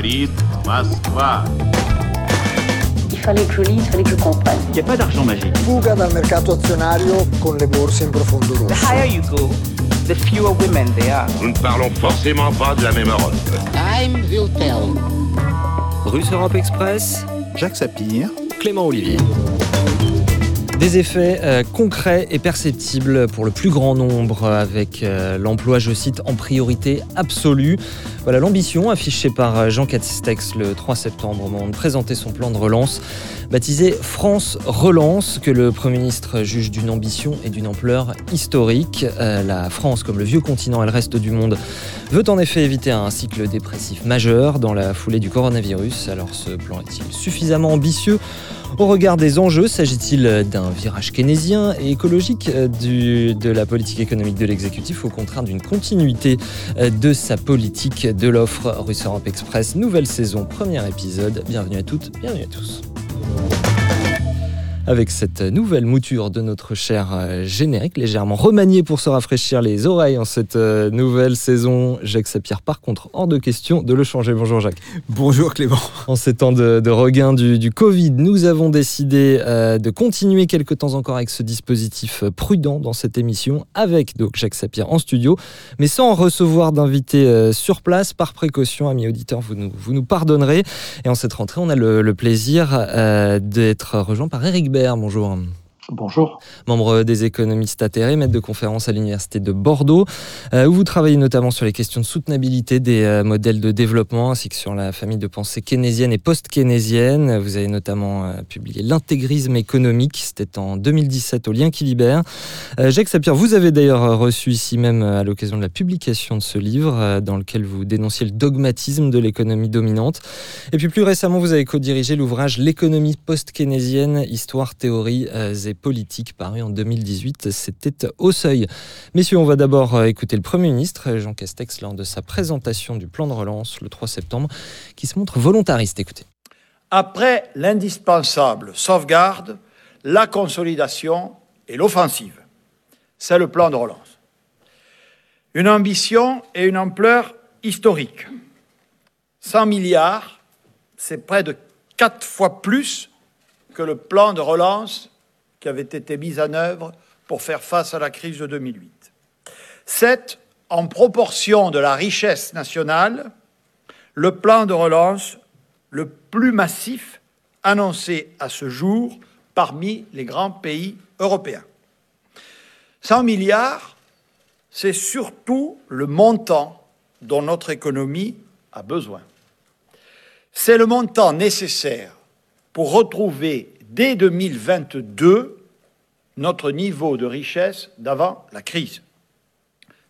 Говорит Москва. Il fallait que je lise, il fallait que je comprenne. Il n'y a pas d'argent magique. Fuga dal mercato azionario con le borse in profondo The rosso. higher you go, the fewer women there are. Nous ne parlons forcément pas de la même Europe. Time will tell. Russe Europe Express, Jacques Sapir, Clément Olivier. Des effets euh, concrets et perceptibles pour le plus grand nombre avec euh, l'emploi, je cite, en priorité absolue. Voilà l'ambition affichée par euh, Jean Castex le 3 septembre au moment de présenter son plan de relance, baptisé France Relance, que le Premier ministre juge d'une ambition et d'une ampleur historique. La France, comme le vieux continent et le reste du monde, veut en effet éviter un cycle dépressif majeur dans la foulée du coronavirus. Alors ce plan est-il suffisamment ambitieux? Au regard des enjeux, s'agit-il d'un virage keynésien et écologique euh, de la politique économique de l'exécutif, au contraire d'une continuité euh, de sa politique de l'offre? Russe Europe Express Nouvelle saison, premier épisode. Bienvenue à toutes, bienvenue à tous. Avec cette nouvelle mouture de notre cher euh, générique, légèrement remanié pour se rafraîchir les oreilles en cette euh, nouvelle saison, Jacques Sapir, par contre, hors de question de le changer. Bonjour Jacques. bonjour Clément. En ces temps de, de regain du, du Covid, nous avons décidé euh, de continuer quelques temps encore avec ce dispositif prudent dans cette émission, avec donc Jacques Sapir en studio, mais sans recevoir d'invités euh, sur place. Par précaution, amis auditeurs, vous nous, vous nous pardonnerez. Et en cette rentrée, on a le, le plaisir euh, d'être rejoint par Eric Bonjour. Bonjour. membre des économistes atterrés, maître de conférence à l'Université de Bordeaux, euh, où vous travaillez notamment sur les questions de soutenabilité des euh, modèles de développement, ainsi que sur la famille de pensée keynésienne et post-keynésienne. Vous avez notamment euh, publié L'intégrisme économique, c'était en 2017 au Lien qui libère. Jacques Sapir, vous avez d'ailleurs reçu ici même à l'occasion de la publication de ce livre, dans lequel vous dénonciez le dogmatisme de l'économie dominante. Et puis plus récemment, vous avez co-dirigé l'ouvrage L'économie post-keynésienne, histoire, théorie euh, et politique, paru en 2018. C'était au seuil. Messieurs, on va d'abord euh, écouter le Premier ministre, Jean Castex, lors de sa présentation du plan de relance le 3 septembre, qui se montre volontariste. Écoutez. Après l'indispensable sauvegarde, la consolidation et l'offensive. C'est le plan de relance. Une ambition et une ampleur historique. 100 milliards, c'est près de quatre fois plus que le plan de relance qui avait été mis en œuvre pour faire face à la crise de 2008. C'est, en proportion de la richesse nationale, le plan de relance le plus massif annoncé à ce jour parmi les grands pays européens. 100 milliards, c'est surtout le montant dont notre économie a besoin. C'est le montant nécessaire pour retrouver dès 2022 notre niveau de richesse d'avant la crise.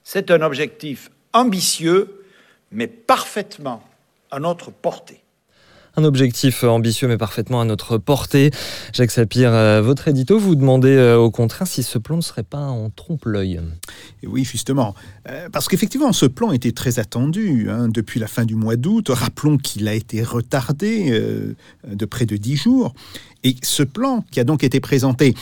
C'est un objectif ambitieux, mais parfaitement à notre portée. Un objectif ambitieux mais parfaitement à notre portée. Jacques Sapir, euh, votre édito, vous demandez euh, au contraire si ce plan ne serait pas en trompe-l'œil. Oui, justement. Euh, parce qu'effectivement, ce plan était très attendu hein, depuis la fin du mois d'août. Rappelons qu'il a été retardé de près de dix jours. Et ce plan, qui a donc été présenté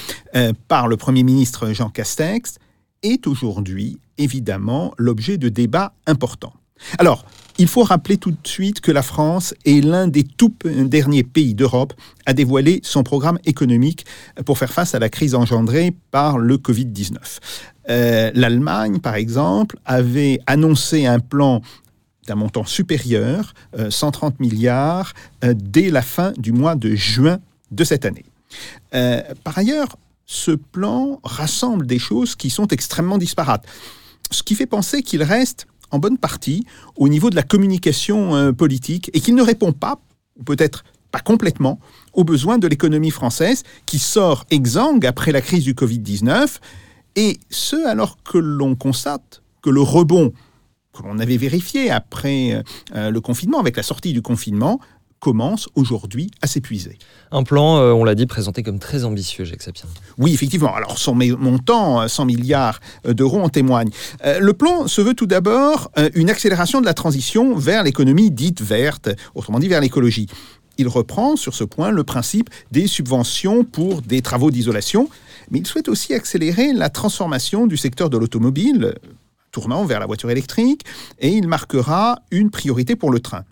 par le Premier ministre Jean Castex, est aujourd'hui évidemment l'objet de débats importants. Alors, il faut rappeler tout de suite que la France est l'un des tout derniers pays d'Europe à dévoiler son programme économique pour faire face à la crise engendrée par le Covid-19. Euh, L'Allemagne, par exemple, avait annoncé un plan d'un montant supérieur, euh, 130 milliards, euh, dès la fin du mois de juin de cette année. Euh, par ailleurs, ce plan rassemble des choses qui sont extrêmement disparates, ce qui fait penser qu'il reste en bonne partie au niveau de la communication euh, politique et qu'il ne répond pas, ou peut-être pas complètement, aux besoins de l'économie française qui sort exsangue après la crise du Covid-19, et ce alors que l'on constate que le rebond que l'on avait vérifié après euh, le confinement, avec la sortie du confinement, commence aujourd'hui à s'épuiser. Un plan, euh, on l'a dit, présenté comme très ambitieux, Jacques Sapir. Oui, effectivement. Alors, son montant, euh, 100 milliards euh, d'euros, en témoigne. Euh, le plan se veut tout d'abord euh, une accélération de la transition vers l'économie dite verte, autrement dit vers l'écologie. Il reprend sur ce point le principe des subventions pour des travaux d'isolation, mais il souhaite aussi accélérer la transformation du secteur de l'automobile, tournant vers la voiture électrique, et il marquera une priorité pour le train.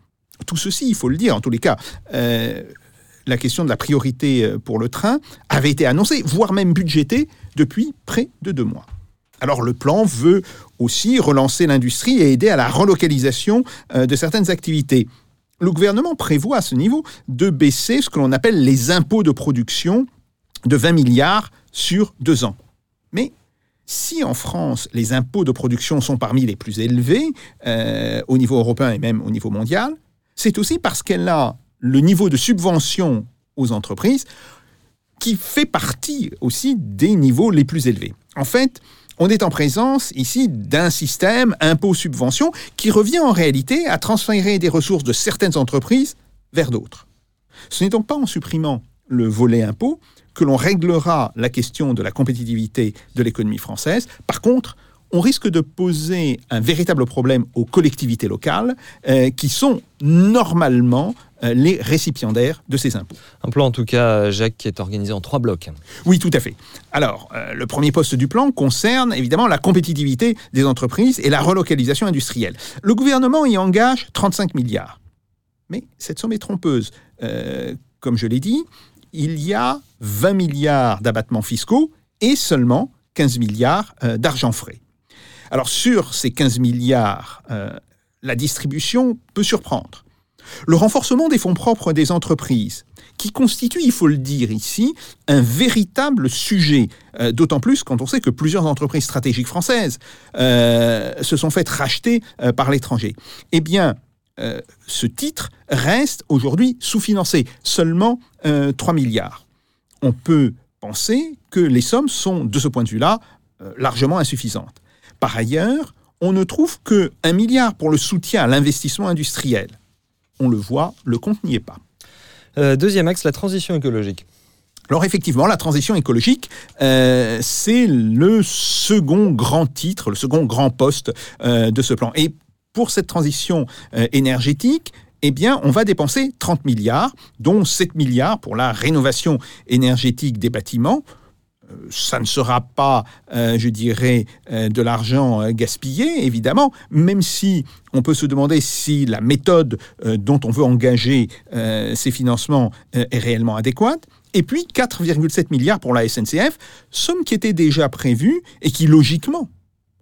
Tout ceci, il faut le dire, en tous les cas, euh, la question de la priorité euh, pour le train avait été annoncée, voire même budgétée, depuis près de deux mois. Alors le plan veut aussi relancer l'industrie et aider à la relocalisation euh, de certaines activités. Le gouvernement prévoit à ce niveau de baisser ce que l'on appelle les impôts de production de 20 milliards sur deux ans. Mais si en France, les impôts de production sont parmi les plus élevés au niveau européen et même au niveau mondial, c'est aussi parce qu'elle a le niveau de subvention aux entreprises qui fait partie aussi des niveaux les plus élevés. En fait, on est en présence ici d'un système impôt-subvention qui revient en réalité à transférer des ressources de certaines entreprises vers d'autres. Ce n'est donc pas en supprimant le volet impôt que l'on réglera la question de la compétitivité de l'économie française. Par contre, on risque de poser un véritable problème aux collectivités locales euh, qui sont normalement euh, les récipiendaires de ces impôts. Un plan en tout cas, Jacques, qui est organisé en trois blocs. Oui, tout à fait. Alors, euh, le premier poste du plan concerne évidemment la compétitivité des entreprises et la relocalisation industrielle. Le gouvernement y engage 35 milliards. Mais cette somme est trompeuse. comme je l'ai dit, il y a 20 milliards d'abattements fiscaux et seulement 15 milliards d'argent frais. Alors sur ces 15 milliards, euh, la distribution peut surprendre. Le renforcement des fonds propres des entreprises, qui constitue, il faut le dire ici, un véritable sujet, euh, d'autant plus quand on sait que plusieurs entreprises stratégiques françaises euh, se sont faites racheter par l'étranger. Eh bien, ce titre reste aujourd'hui sous-financé, seulement 3 milliards. On peut penser que les sommes sont, de ce point de vue-là, largement insuffisantes. Par ailleurs, on ne trouve que un milliard pour le soutien à l'investissement industriel. On le voit, le compte n'y est pas. Euh, deuxième axe, la transition écologique. Alors effectivement, la transition écologique, euh, c'est le second grand titre, le second grand poste euh, de ce plan. Et pour cette transition énergétique, eh bien, on va dépenser 30 milliards, dont 7 milliards pour la rénovation énergétique des bâtiments, ça ne sera pas, euh, je dirais, euh, de l'argent euh, gaspillé, évidemment, même si on peut se demander si la méthode dont on veut engager ces financements est réellement adéquate. Et puis 4,7 milliards pour la SNCF, somme qui était déjà prévue et qui, logiquement,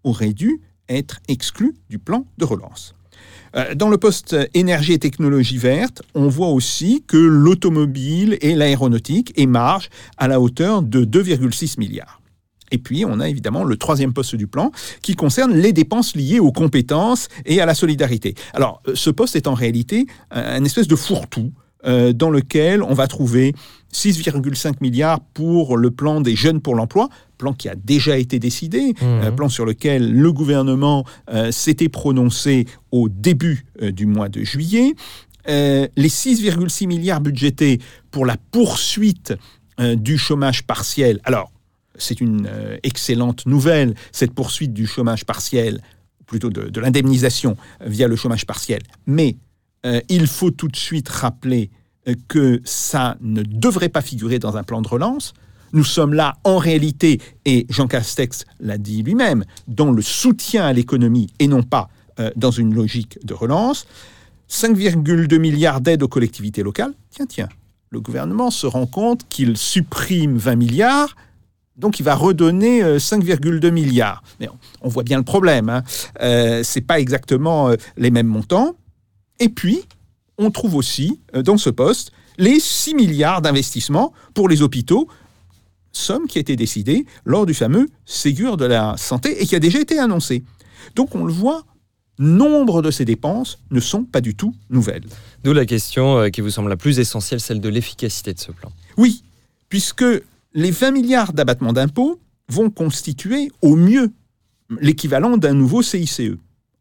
aurait dû être exclue du plan de relance. Euh, dans le poste énergie et technologie verte, on voit aussi que l'automobile et l'aéronautique émargent à la hauteur de 2,6 milliards. Et puis, on a évidemment le troisième poste du plan qui concerne les dépenses liées aux compétences et à la solidarité. Alors, euh, ce poste est en réalité un espèce de fourre-tout euh, dans lequel on va trouver 6,5 milliards pour le plan des jeunes pour l'emploi, plan qui a déjà été décidé, mmh. plan sur lequel le gouvernement euh, s'était prononcé au début euh, du mois de juillet. les 6,6 milliards budgétés pour la poursuite du chômage partiel. Alors, c'est une excellente nouvelle, cette poursuite du chômage partiel, plutôt de l'indemnisation via le chômage partiel. Mais euh, il faut tout de suite rappeler euh, que ça ne devrait pas figurer dans un plan de relance. Nous sommes là en réalité, et Jean Castex l'a dit lui-même, dans le soutien à l'économie et non pas euh, dans une logique de relance. 5,2 milliards d'aides aux collectivités locales. Tiens, tiens, le gouvernement se rend compte qu'il supprime 20 milliards, donc il va redonner 5,2 milliards. Mais on, voit bien le problème. Hein. Ce n'est pas exactement les mêmes montants. Et puis, on trouve aussi euh, dans ce poste les 6 milliards d'investissements pour les hôpitaux, somme qui a été décidée lors du fameux Ségur de la santé et qui a déjà été annoncée. Donc on le voit, nombre de ces dépenses ne sont pas du tout nouvelles. D'où la question euh, qui vous semble la plus essentielle, celle de l'efficacité de ce plan. Oui, puisque les 20 milliards d'abattements d'impôts vont constituer au mieux l'équivalent d'un nouveau CICE.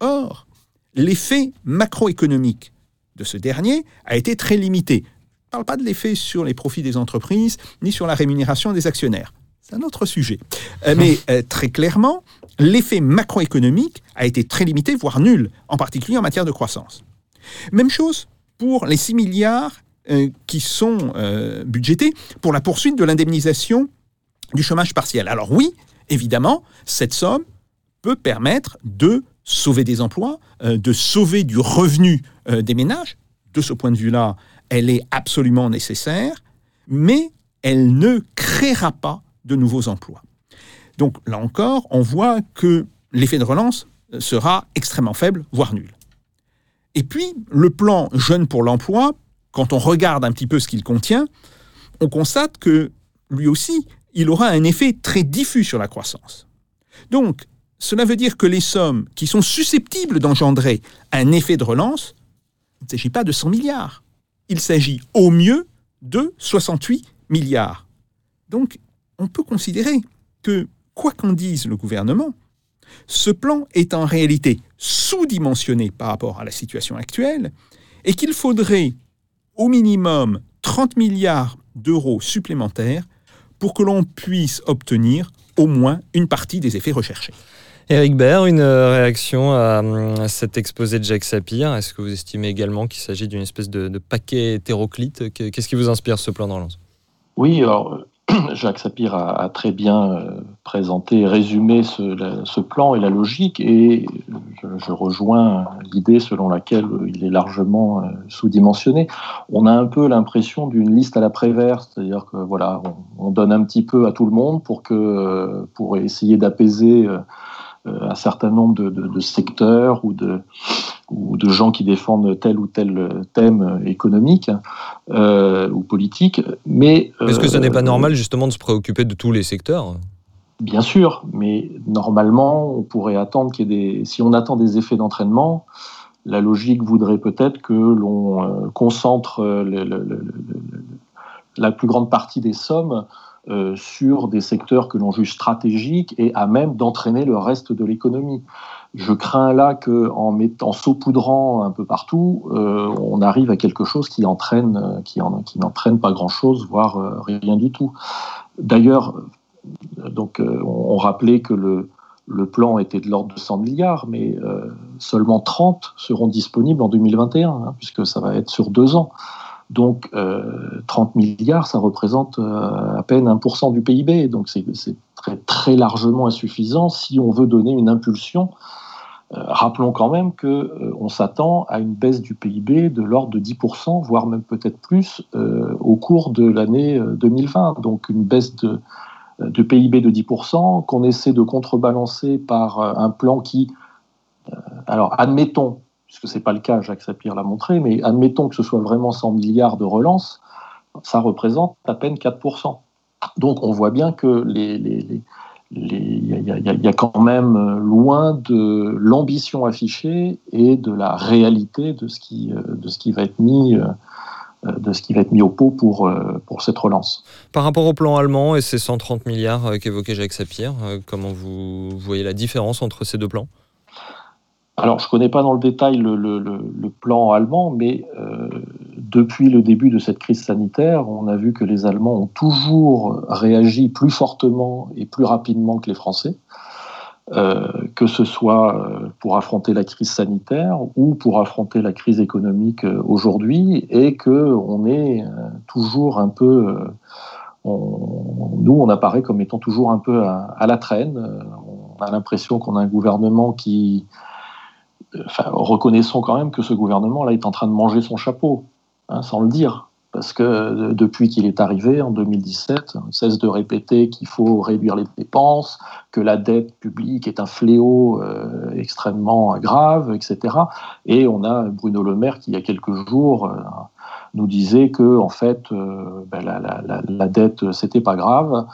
Or, l'effet macroéconomique de ce dernier a été très limité. Je ne parle pas de l'effet sur les profits des entreprises, ni sur la rémunération des actionnaires. C'est un autre sujet. Euh, mais euh, très clairement, l'effet macroéconomique a été très limité, voire nul, en particulier en matière de croissance. Même chose pour les 6 milliards euh, qui sont budgétés pour la poursuite de l'indemnisation du chômage partiel. Alors oui, évidemment, cette somme peut permettre de sauver des emplois, euh, de sauver du revenu euh, des ménages, de ce point de vue-là, elle est absolument nécessaire, mais elle ne créera pas de nouveaux emplois. Donc là encore, on voit que l'effet de relance sera extrêmement faible, voire nul. Et puis, le plan Jeunes pour l'emploi, quand on regarde un petit peu ce qu'il contient, on constate que lui aussi, il aura un effet très diffus sur la croissance. Donc, cela veut dire que les sommes qui sont susceptibles d'engendrer un effet de relance, il ne s'agit pas de 100 milliards. Il s'agit au mieux de 68 milliards. Donc, on peut considérer que, quoi qu'en dise le gouvernement, ce plan est en réalité sous-dimensionné par rapport à la situation actuelle et qu'il faudrait au minimum 30 milliards d'euros supplémentaires pour que l'on puisse obtenir au moins une partie des effets recherchés. Éric Baird, une réaction à, cet exposé de Jacques Sapir? Est-ce que vous estimez également qu'il s'agit d'une espèce de, paquet hétéroclite? Qu'est-ce qui vous inspire ce plan de relance Oui, alors Jacques Sapir a, très bien euh, présenté résumé ce, plan et la logique, et je, rejoins l'idée selon laquelle il est largement euh, sous-dimensionné. On a un peu l'impression d'une liste à la Prévert, c'est-à-dire que voilà, on, donne un petit peu à tout le monde pour que euh, pour essayer d'apaiser un certain nombre de secteurs ou de ou de gens qui défendent tel ou tel thème économique euh, ou politique. Mais est-ce que ce n'est pas euh, normal justement de se préoccuper de tous les secteurs? Bien sûr, mais normalement, on pourrait attendre qu'il y ait des. Si on attend des effets d'entraînement, la logique voudrait peut-être que l'on euh, concentre la plus grande partie des sommes sur des secteurs que l'on juge stratégiques et à même d'entraîner le reste de l'économie. Je crains là qu'en mettant, saupoudrant un peu partout, euh, on arrive à quelque chose qui entraîne, euh, qui, qui n'entraîne pas grand-chose, voire euh, rien du tout. D'ailleurs, donc on, rappelait que le, le plan était de l'ordre de 100 milliards, mais seulement 30 seront disponibles en 2021, hein, puisque ça va être sur deux ans. Donc 30 milliards, ça représente à peine 1% du PIB, donc c'est très, largement insuffisant si on veut donner une impulsion euh, rappelons quand même qu'on euh, s'attend à une baisse du PIB de l'ordre de 10%, voire même peut-être plus, euh, au cours de l'année 2020. Donc une baisse de, PIB de 10% qu'on essaie de contrebalancer par un plan qui, alors admettons, puisque ce n'est pas le cas, Jacques Sapir l'a montré, mais admettons que ce soit vraiment 100 milliards de relance, ça représente à peine 4%. Donc on voit bien que il y, a quand même euh, loin de l'ambition affichée et de la réalité de ce qui, euh, va être mis euh, de ce qui va être mis au pot pour, pour cette relance. Par rapport au plan allemand et ces 130 milliards qu'évoquait Jacques Sapir, comment vous voyez la différence entre ces deux plans? Alors, je ne connais pas dans le détail le, plan allemand, mais euh, depuis le début de cette crise sanitaire, on a vu que les Allemands ont toujours réagi plus fortement et plus rapidement que les Français, euh, que ce soit euh, pour affronter la crise sanitaire ou pour affronter la crise économique aujourd'hui, et qu'on est toujours un peu... nous, on apparaît comme étant toujours un peu à, à la traîne. On a l'impression qu'on a un gouvernement qui reconnaissons quand même que ce gouvernement-là est en train de manger son chapeau, hein, sans le dire. Parce que euh, depuis qu'il est arrivé en 2017, on cesse de répéter qu'il faut réduire les dépenses, que la dette publique est un fléau euh, extrêmement grave, etc. Et on a Bruno Le Maire qui, il y a quelques jours, euh, nous disait que en fait, ben, la, la, la, dette, c'était pas grave,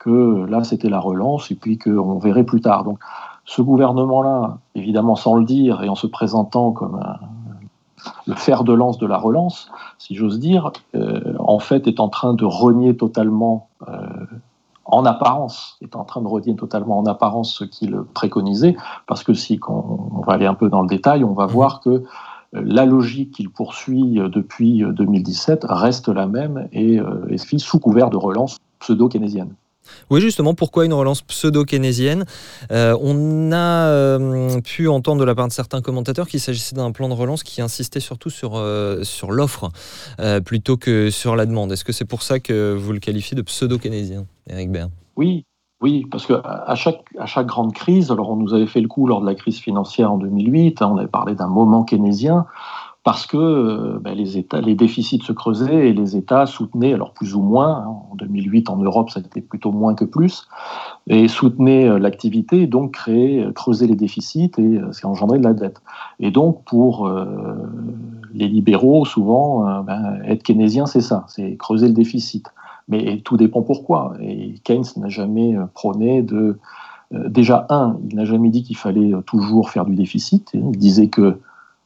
que là, c'était la relance, et puis qu'on verrait plus tard. Donc, ce gouvernement-là, évidemment sans le dire et en se présentant comme le fer de lance de la relance, si j'ose dire, euh, en fait est en train de renier totalement, euh, en apparence, est en train de renier totalement en apparence ce qu'il préconisait, parce que si on, va aller un peu dans le détail, on va mmh. voir que euh, la logique qu'il poursuit depuis 2017 reste la même et est sous couvert de relance pseudo-keynésienne. Oui, justement, pourquoi une relance pseudo-keynésienne euh, On a euh, pu entendre de la part de certains commentateurs qu'il s'agissait d'un plan de relance qui insistait surtout sur, euh, sur l'offre plutôt que sur la demande. Est-ce que c'est pour ça que vous le qualifiez de pseudo-keynésien, Eric Bern? Oui, oui, parce qu'à chaque, à chaque grande crise, alors on nous avait fait le coup lors de la crise financière en 2008, hein, on avait parlé d'un moment keynésien, parce que euh, ben, les, déficits se creusaient et les États soutenaient, alors plus ou moins, hein, en 2008 en Europe ça a été plutôt moins que plus, et soutenaient euh, l'activité, donc créer, euh, creuser les déficits et ça engendrait de la dette. Et donc pour les libéraux, souvent, ben, être keynésien c'est ça, c'est creuser le déficit. Mais tout dépend pourquoi. Et Keynes n'a jamais prôné de... déjà, un, il n'a jamais dit qu'il fallait toujours faire du déficit. Il disait que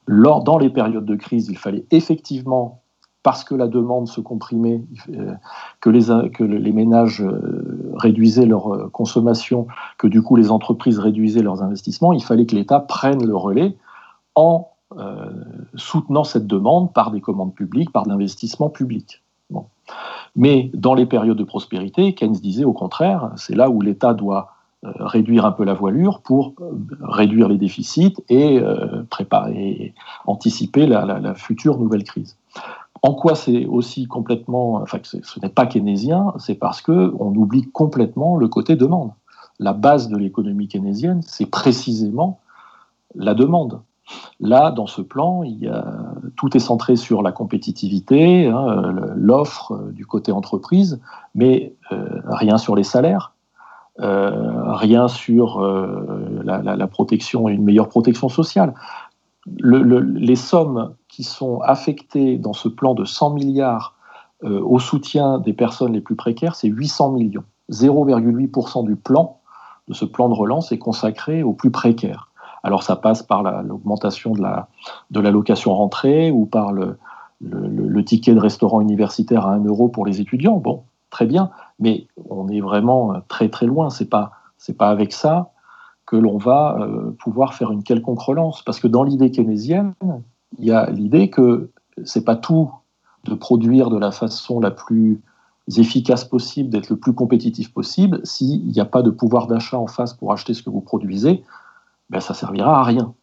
lors, dans les périodes de crise, il fallait effectivement, parce que la demande se comprimait, euh, que, les, ménages euh, réduisaient leur euh, consommation, que du coup les entreprises réduisaient leurs investissements, il fallait que l'État prenne le relais en soutenant cette demande par des commandes publiques, par de l'investissement public. Mais dans les périodes de prospérité, Keynes disait au contraire, c'est là où l'État doit réduire un peu la voilure pour euh, réduire les déficits et euh, préparer, anticiper la, future nouvelle crise. En quoi c'est aussi complètement, enfin, ce n'est pas keynésien, c'est parce que on oublie complètement le côté demande. La base de l'économie keynésienne, c'est précisément la demande. Là, dans ce plan, tout est centré sur la compétitivité, hein, l'offre du côté entreprise, mais rien sur les salaires, euh, rien sur euh, la, protection et une meilleure protection sociale. les sommes qui sont affectées dans ce plan de 100 milliards euh, au soutien des personnes les plus précaires, c'est 800 millions. 0,8% du plan, de ce plan de relance, est consacré aux plus précaires. Alors ça passe par l'augmentation de la, de l'allocation rentrée ou par le, le, ticket de restaurant universitaire à 1 euro pour les étudiants. Bon, très bien, mais on est vraiment très très loin. C'est pas pas avec ça que l'on va euh, pouvoir faire une quelconque relance, parce que dans l'idée keynésienne, il y a l'idée que c'est pas tout de produire de la façon la plus efficace possible, d'être le plus compétitif possible. S'il n'y a pas de pouvoir d'achat en face pour acheter ce que vous produisez, ben ça servira à rien.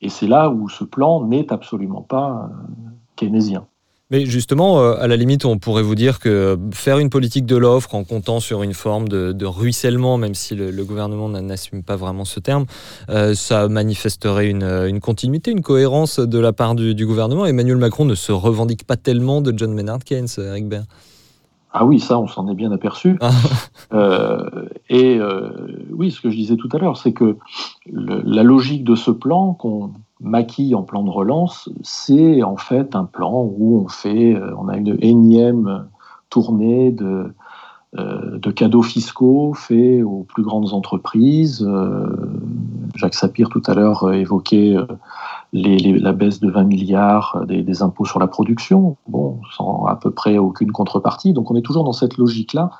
Et c'est là où ce plan n'est absolument pas euh, keynésien. Mais justement, euh, à la limite, on pourrait vous dire que faire une politique de l'offre en comptant sur une forme de, ruissellement, même si le, gouvernement n'assume pas vraiment ce terme, euh, ça manifesterait une, continuité, une cohérence de la part du, gouvernement. Emmanuel Macron ne se revendique pas tellement de John Maynard Keynes, Eric Baird. Ah oui, ça, on s'en est bien aperçu. Ah. Euh, et oui, ce que je disais tout à l'heure, c'est que la logique de ce plan qu'on maquille en plan de relance, c'est en fait un plan où on fait, euh, on a une énième tournée de, euh, de cadeaux fiscaux faits aux plus grandes entreprises. Euh, Jacques Sapir tout à l'heure évoquait la baisse de 20 milliards des, impôts sur la production, bon, sans à peu près aucune contrepartie. Donc on est toujours dans cette logique-là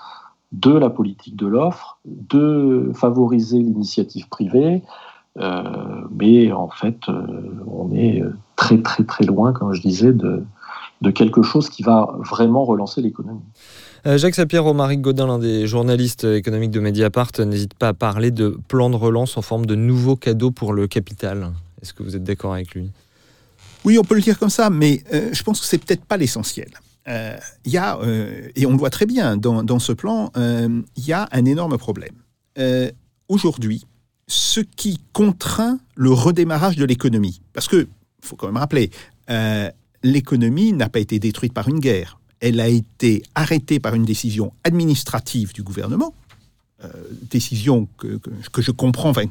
de la politique de l'offre, de favoriser l'initiative privée, mais en fait, euh, on est très très très loin, comme je disais, de, de quelque chose qui va vraiment relancer l'économie. Euh, Jacques Sapir, Romaric Godin, l'un des journalistes économiques de Mediapart, n'hésite pas à parler de plan de relance en forme de nouveau cadeau pour le capital. Est-ce que vous êtes d'accord avec lui? Oui, on peut le dire comme ça, mais je pense que c'est peut-être pas l'essentiel. Il y a, et on le voit très bien dans, dans ce plan, il y a un énorme problème. Aujourd'hui, ce qui contraint le redémarrage de l'économie. Parce que, faut quand même rappeler, euh, l'économie n'a pas été détruite par une guerre. Elle a été arrêtée par une décision administrative du gouvernement, euh, décision que, je comprends, enfin,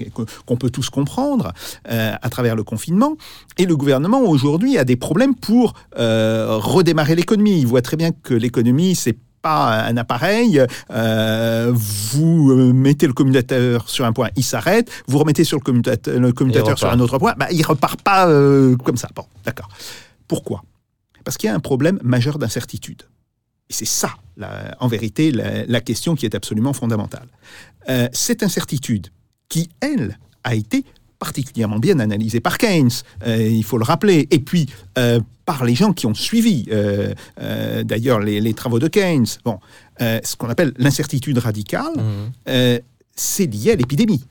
qu'on peut tous comprendre euh, à travers le confinement. Et le gouvernement aujourd'hui a des problèmes pour redémarrer l'économie. Il voit très bien que l'économie, c'est pas un appareil, euh, vous euh, mettez le commutateur sur un point, il s'arrête, vous remettez sur le commutateur, le commutateur sur un autre point, bah, il repart pas euh, comme ça. Bon, d'accord. Pourquoi? Parce qu'il y a un problème majeur d'incertitude. Et c'est ça, en vérité, la, question qui est absolument fondamentale. cette incertitude, qui, elle, a été particulièrement bien analysé par Keynes, euh, il faut le rappeler, et puis euh, par les gens qui ont suivi euh, d'ailleurs les, travaux de Keynes. Bon, ce qu'on appelle l'incertitude radicale, mmh. c'est lié à l'épidémie.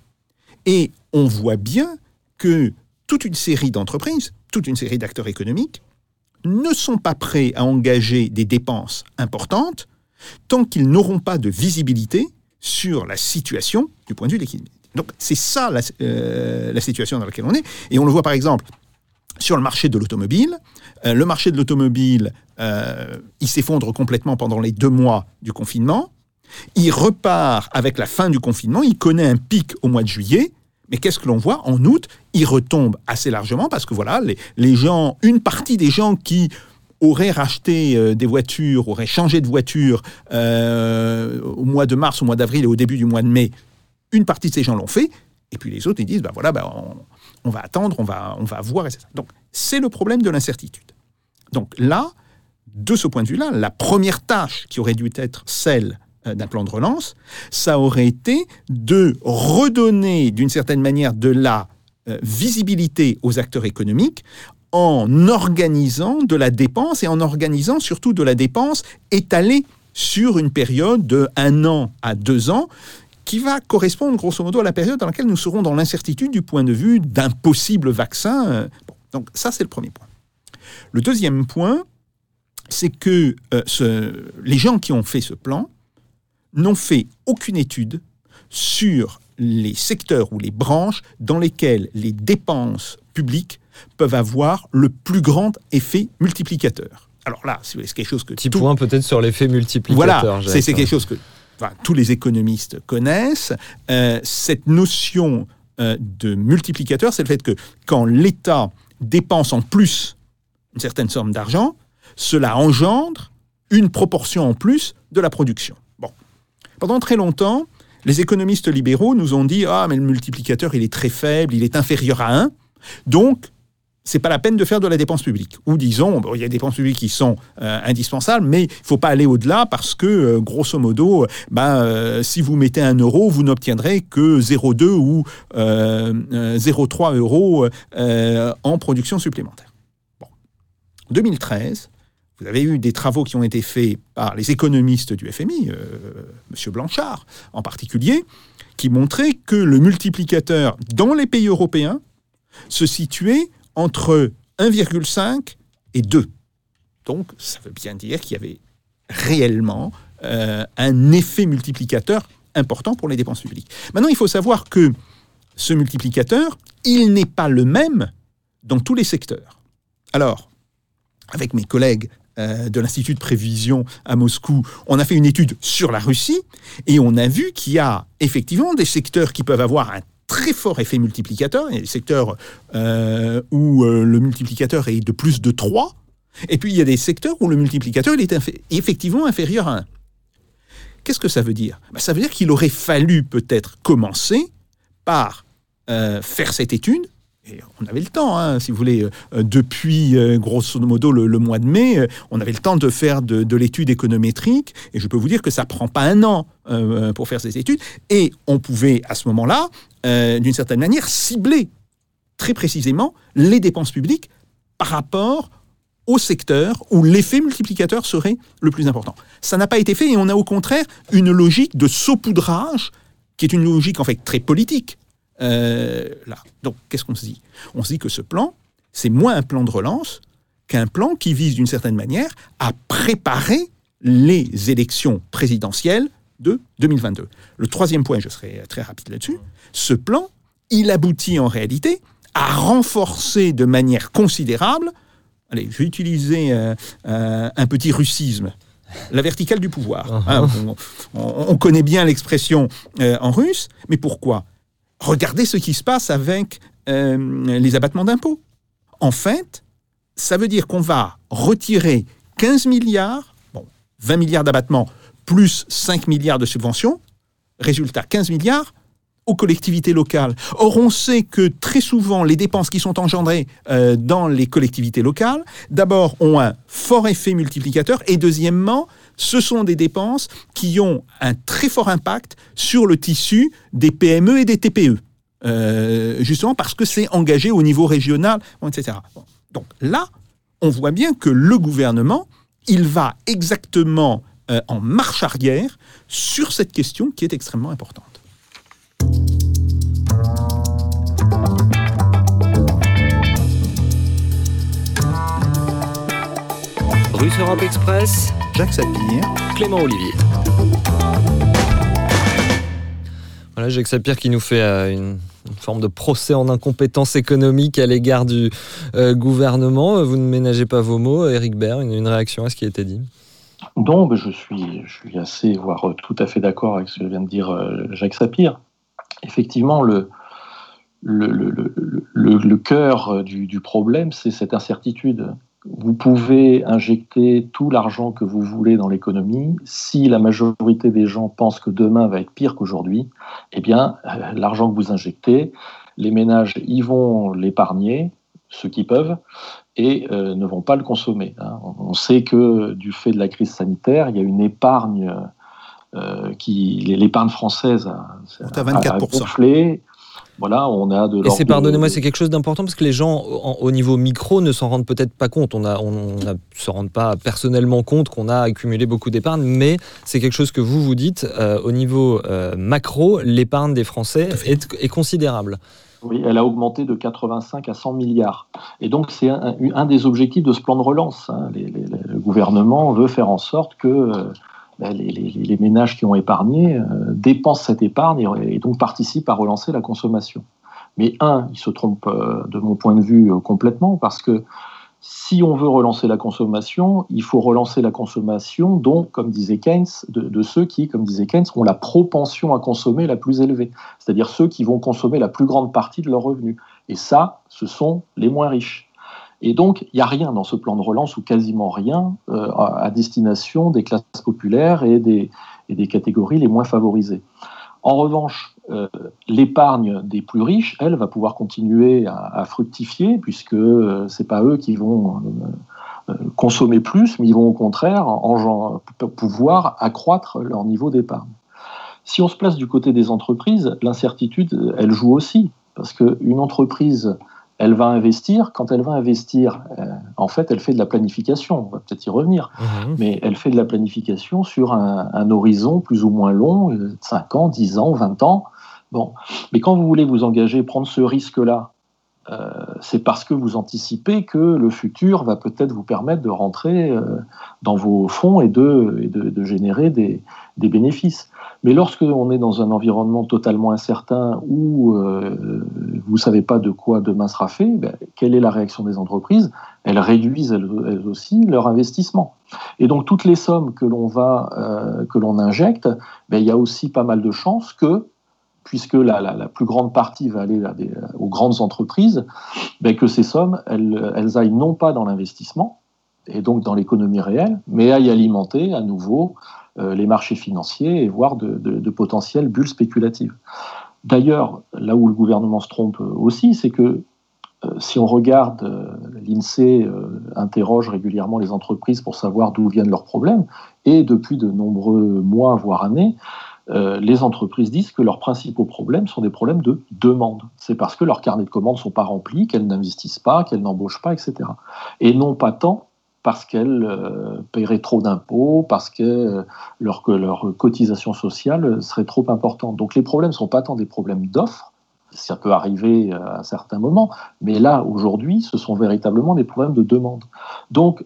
Et on voit bien que toute une série d'entreprises, toute une série d'acteurs économiques ne sont pas prêts à engager des dépenses importantes tant qu'ils n'auront pas de visibilité sur la situation du point de vue de l'équilibre. Donc c'est ça euh, la, situation dans laquelle on est. Et on le voit par exemple sur le marché de l'automobile. Euh, le marché de l'automobile, euh, il s'effondre complètement pendant les deux mois du confinement. Il repart avec la fin du confinement. Il connaît un pic au mois de juillet. Mais qu'est-ce que l'on voit? En août, il retombe assez largement parce que voilà, une partie des gens qui auraient racheté des voitures, auraient changé de voiture au mois de mars, au mois d'avril et au début du mois de mai, une partie de ces gens l'ont fait. Et puis les autres, ils disent, ben voilà, on, on va attendre, on va, on va voir. etc. Donc c'est le problème de l'incertitude. Donc là, de ce point de vue-là, la première tâche qui aurait dû être celle euh, d'un plan de relance, ça aurait été de redonner d'une certaine manière de la euh, visibilité aux acteurs économiques en organisant de la dépense et en organisant surtout de la dépense étalée sur une période de un an à deux ans qui va correspondre grosso modo à la période dans laquelle nous serons dans l'incertitude du point de vue d'un possible vaccin. Euh, bon, donc ça, c'est le premier point. Le deuxième point, c'est que euh, ce, les gens qui ont fait ce plan n'ont fait aucune étude sur les secteurs ou les branches dans lesquels les dépenses publiques peuvent avoir le plus grand effet multiplicateur. Alors là, c'est quelque chose que... Petit tout- point peut-être sur l'effet multiplicateur. voilà, c'est quelque chose que tous les économistes connaissent. Euh, cette notion euh, de multiplicateur, c'est le fait que quand l'État dépense en plus une certaine somme d'argent, cela engendre une proportion en plus de la production. Pendant très longtemps, les économistes libéraux nous ont dit Ah, mais le multiplicateur, il est très faible, il est inférieur à 1. Donc, c'est pas la peine de faire de la dépense publique. Ou disons, il y a des dépenses publiques qui sont euh, indispensables, mais il faut pas aller au-delà parce que, euh, grosso modo, ben, euh, si vous mettez un euro, vous n'obtiendrez que 0,2 ou euh, euh, 0,3 euros en production supplémentaire. Bon. 2013, vous avez eu des travaux qui ont été faits par les économistes du FMI, M. Blanchard en particulier, qui montraient que le multiplicateur dans les pays européens se situait entre 1,5 et 2. Donc, ça veut bien dire qu'il y avait réellement euh, un effet multiplicateur important pour les dépenses publiques. Maintenant, il faut savoir que ce multiplicateur, il n'est pas le même dans tous les secteurs. Alors, avec mes collègues euh, de l'Institut de prévision à Moscou, on a fait une étude sur la Russie et on a vu qu'il y a effectivement des secteurs qui peuvent avoir un très fort effet multiplicateur. Il y a des secteurs euh, où euh, le multiplicateur est de plus de 3. Et puis il y a des secteurs où le multiplicateur est effectivement inférieur à 1. Qu'est-ce que ça veut dire? Ben, Ça veut dire qu'il aurait fallu peut-être commencer par euh, faire cette étude. Et on avait le temps, hein, si vous voulez, depuis grosso modo le, mois de mai, on avait le temps de faire de, de l'étude économétrique. Et je peux vous dire que ça prend pas un an euh, pour faire ces études. Et on pouvait à ce moment-là, euh, d'une certaine manière, cibler très précisément les dépenses publiques par rapport au secteur où l'effet multiplicateur serait le plus important. Ça n'a pas été fait et on a au contraire une logique de saupoudrage qui est une logique en fait très politique. Euh, là. Donc qu'est-ce qu'on se dit? On se dit que ce plan, c'est moins un plan de relance qu'un plan qui vise d'une certaine manière à préparer les élections présidentielles de 2022. Le troisième point, je serai très rapide là-dessus, ce plan, il aboutit en réalité à renforcer de manière considérable Allez, je vais utiliser euh, euh, un petit russisme. La verticale du pouvoir. Hein, on, on- on connaît bien l'expression euh, en russe, mais pourquoi? Regardez ce qui se passe avec les abattements d'impôts. En fait, ça veut dire qu'on va retirer 15 milliards, bon, 20 milliards d'abattements plus 5 milliards de subventions, résultat 15 milliards aux collectivités locales. Or, on sait que très souvent, les dépenses qui sont engendrées euh, dans les collectivités locales, d'abord, ont un fort effet multiplicateur, et deuxièmement, ce sont des dépenses qui ont un très fort impact sur le tissu des PME et des TPE. Euh, justement parce que c'est engagé au niveau régional, etc. Donc là, on voit bien que le gouvernement, il va exactement euh, en marche arrière sur cette question qui est extrêmement importante. Russe Europe Express, Jacques Sapir, Clément Olivier. Voilà, Jacques Sapir qui nous fait euh, une, une forme forme de procès en incompétence économique à l'égard du gouvernement. Vous ne ménagez pas vos mots, Eric Baird, une, réaction à ce qui a été dit? Mais je suis, assez, voire tout à fait d'accord avec ce que vient de dire Jacques Sapir. Effectivement, le, cœur du, du problème, c'est cette incertitude. Vous pouvez injecter tout l'argent que vous voulez dans l'économie. Si la majorité des gens pensent que demain va être pire qu'aujourd'hui, eh bien, euh, l'argent que vous injectez, les ménages y vont l'épargner, ceux qui peuvent, et euh, ne vont pas le consommer. Hein. On sait que du fait de la crise sanitaire, il y a une épargne euh, qui l'épargne française a, a, 24%. a gonflé voilà, on a de Et c'est, pardonnez-moi, c'est quelque chose d'important parce que les gens, au niveau micro, ne s'en rendent peut-être pas compte. On ne on, se rend pas personnellement compte qu'on a accumulé beaucoup d'épargne, mais c'est quelque chose que vous vous dites. Euh, au niveau euh, macro, l'épargne des Français est, considérable. Oui, elle a augmenté de 85 à 100 milliards. Et donc, c'est un, des objectifs de ce plan de relance. Hein. le gouvernement veut faire en sorte que euh, ben, les, ménages qui ont épargné euh, dépensent cette épargne et, donc participent à relancer la consommation. Mais un, il se trompe euh, de mon point de vue complètement parce que si on veut relancer la consommation, il faut relancer la consommation dont, comme disait Keynes, de, de, ceux qui, comme disait Keynes, ont la propension à consommer la plus élevée, c'est-à-dire ceux qui vont consommer la plus grande partie de leurs revenus. Et ça, ce sont les moins riches. Et donc, il n'y a rien dans ce plan de relance, ou quasiment rien, euh, à destination des classes populaires et des, et des, catégories les moins favorisées. En revanche, euh, l'épargne des plus riches, elle, va pouvoir continuer à, fructifier, puisque euh, ce n'est pas eux qui vont euh, consommer plus, mais ils vont au contraire pouvoir accroître leur niveau d'épargne. Si on se place du côté des entreprises, l'incertitude, elle joue aussi, parce qu'une entreprise elle va investir. Quand elle va investir, euh, en fait, elle fait de la planification. On va peut-être y revenir. Mhm. Mais elle fait de la planification sur un, horizon plus ou moins long, 5 euh, ans, 10 ans, 20 ans. Bon. Mais quand vous voulez vous engager, prendre ce risque-là, euh, c'est parce que vous anticipez que le futur va peut-être vous permettre de rentrer dans vos fonds et de, de, générer des, des bénéfices. Mais lorsque on est dans un environnement totalement incertain où euh, vous ne savez pas de quoi demain sera fait, ben, quelle est la réaction des entreprises? Elles réduisent elles, aussi leur investissement. Et donc toutes les sommes que l'on va euh, injecte, ben, il y a aussi pas mal de chances que puisque la, plus grande partie va aller aux grandes entreprises, ben, que ces sommes, elles, elles aillent non pas dans l'investissement, et donc dans l'économie réelle, mais aillent alimenter à nouveau les marchés financiers et voire de, potentielles bulles spéculatives. D'ailleurs, là où le gouvernement se trompe aussi, c'est que euh, si on regarde, euh, l'INSEE interroge régulièrement les entreprises pour savoir d'où viennent leurs problèmes, et depuis de nombreux mois, voire années, les entreprises disent que leurs principaux problèmes sont des problèmes de demande. C'est parce que leurs carnets de commandes ne sont pas remplis, qu'elles n'investissent pas, qu'elles n'embauchent pas, etc. Et non pas tant parce qu'elles euh, paieraient trop d'impôts, parce que euh, leur, que leur cotisation sociale serait trop importante. Donc les problèmes ne sont pas tant des problèmes d'offres, ça peut arriver euh, à certains moments, mais là, aujourd'hui, ce sont véritablement des problèmes de demande. Donc,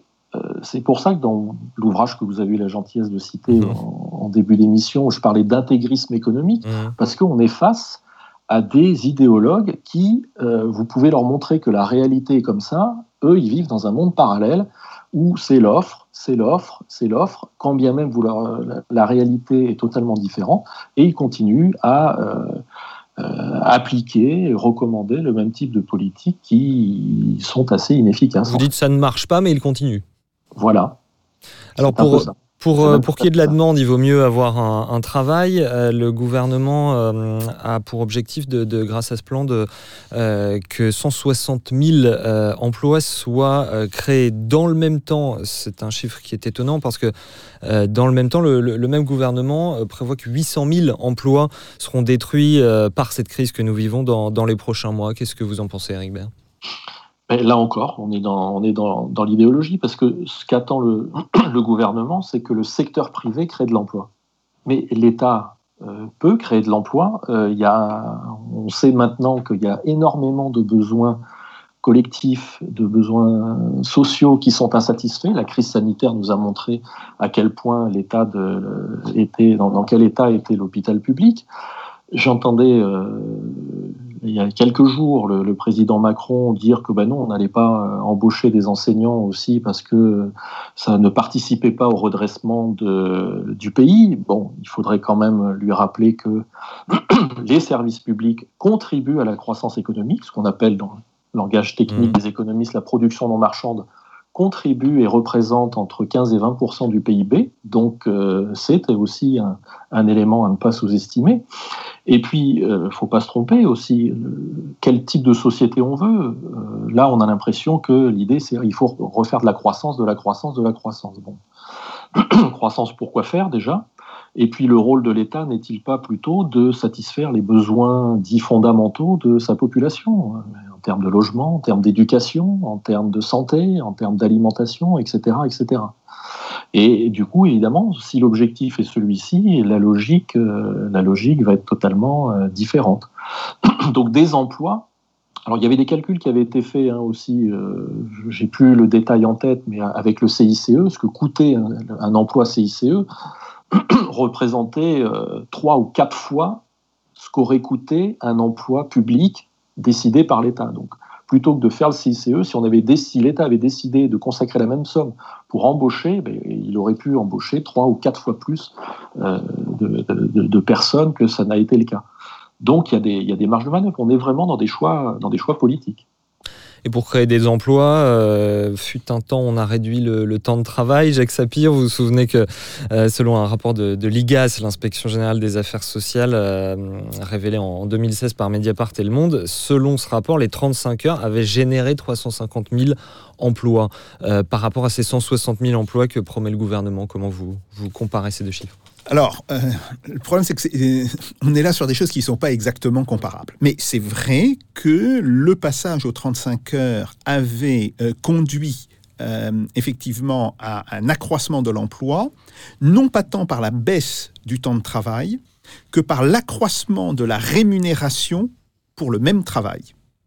c'est pour ça que dans l'ouvrage que vous avez eu la gentillesse de citer mmh. en, début d'émission, je parlais d'intégrisme économique, mmh. parce qu'on est face à des idéologues qui, vous pouvez leur montrer que la réalité est comme ça, eux, ils vivent dans un monde parallèle où c'est l'offre, c'est l'offre, c'est l'offre, quand bien même vous la, réalité est totalement différente, et ils continuent à euh, euh, appliquer recommander le même type de politique qui sont assez inefficaces. Vous dites ça ne marche pas, mais ils continuent. Voilà. Alors pour, pour, euh, pour qu'il y ait de la demande, il vaut mieux avoir un, travail. Euh, le gouvernement euh, a pour objectif, de, grâce à ce plan, de, que 160 000 emplois soient créés dans le même temps. C'est un chiffre qui est étonnant parce que dans le même temps, le, le même gouvernement prévoit que 800 000 emplois seront détruits par cette crise que nous vivons dans, dans les prochains mois. Qu'est-ce que vous en pensez, Eric Baird là encore, on est dans, l'idéologie, parce que ce qu'attend le, gouvernement, c'est que le secteur privé crée de l'emploi. Mais l'État euh, peut créer de l'emploi. Euh, y a, on sait maintenant qu'il y a énormément de besoins collectifs, de besoins sociaux qui sont insatisfaits. La crise sanitaire nous a montré à quel point l'État était, dans, dans, quel état était l'hôpital public. J'entendais euh, il y a quelques jours, le, président Macron dire que ben non, on n'allait pas embaucher des enseignants aussi parce que ça ne participait pas au redressement de, du pays. Bon, il faudrait quand même lui rappeler que les services publics contribuent à la croissance économique, ce qu'on appelle dans le langage technique mmh. des économistes la production non marchande contribue et représente entre 15 et 20% du PIB, donc euh, c'est aussi un, élément à ne pas sous-estimer. Et puis, il euh, ne faut pas se tromper aussi, quel type de société on veut. Euh, là, on a l'impression que l'idée, c'est qu'il faut refaire de la croissance, de la croissance, de la croissance. Bon. croissance, pour quoi faire déjà? Et puis le rôle de l'État n'est-il pas plutôt de satisfaire les besoins dits fondamentaux de sa population? Termes de logement, en termes d'éducation, en termes de santé, en termes d'alimentation, etc., etc. Et du coup, évidemment, si l'objectif est celui-ci, la logique, euh, la logique va être totalement euh, différente. Donc des emplois. Alors il y avait des calculs qui avaient été faits hein, aussi. Euh, J'ai plus le détail en tête, mais avec le CICE, ce que coûtait un emploi CICE représentait euh, trois ou quatre fois ce qu'aurait coûté un emploi public décidé par l'État. Donc, plutôt que de faire le CICE, si on avait si l'État avait décidé de consacrer la même somme pour embaucher, ben, il aurait pu embaucher trois ou quatre fois plus euh, de, personnes que ça n'a été le cas. Donc, il y, a des, y a des marges de manœuvre. On est vraiment dans des choix, dans des choix politiques. Et pour créer des emplois, euh, fut un temps, on a réduit le, temps de travail. Jacques Sapir, vous vous souvenez que euh, selon un rapport de, l'IGAS, l'inspection générale des affaires sociales, euh, révélé en 2016 par Mediapart et Le Monde, selon ce rapport, les 35 heures avaient généré 350 000 emplois par rapport à ces 160 000 emplois que promet le gouvernement. Comment vous, vous comparez ces deux chiffres? Alors, euh, le problème, c'est qu'on est, est là sur des choses qui ne sont pas exactement comparables. Mais c'est vrai que le passage aux 35 heures avait euh, conduit euh, effectivement à un accroissement de l'emploi, non pas tant par la baisse du temps de travail que par l'accroissement de la rémunération pour le même travail.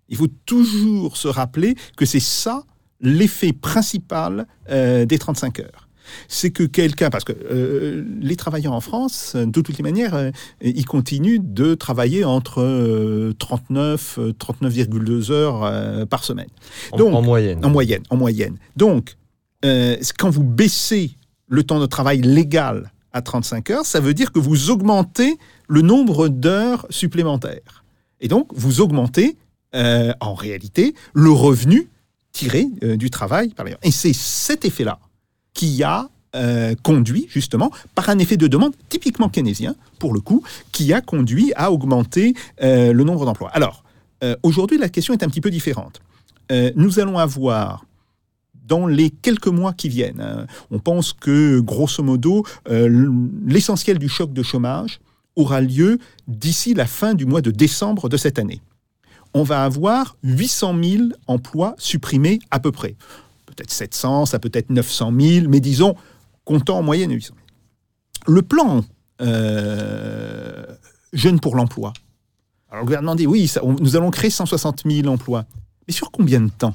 Il faut toujours se rappeler que c'est ça l'effet principal des 35 heures c'est que quelqu'un, parce que euh, les travailleurs en France, de toutes les manières, euh, ils continuent de travailler entre 39, euh, 39,2 heures par semaine. Donc, en, moyenne. En moyenne, en moyenne. Donc, quand vous baissez le temps de travail légal à 35 heures, ça veut dire que vous augmentez le nombre d'heures supplémentaires. Et donc, vous augmentez, en réalité, le revenu tiré du travail par Et c'est cet effet-là qui a euh, conduit justement par un effet de demande typiquement keynésien, pour le coup, qui a conduit à augmenter euh, le nombre d'emplois. Alors, euh, aujourd'hui, la question est un petit peu différente. nous allons avoir dans les quelques mois qui viennent, hein, on pense que, grosso modo, l'essentiel du choc de chômage aura lieu d'ici la fin du mois de décembre de cette année. On va avoir 800 000 emplois supprimés à peu près peut-être 700, ça peut être 900 000, mais disons, comptant en moyenne 800 000. Le plan euh, Jeunes pour l'emploi. Alors le gouvernement dit oui, nous allons créer 160 000 emplois. Mais sur combien de temps?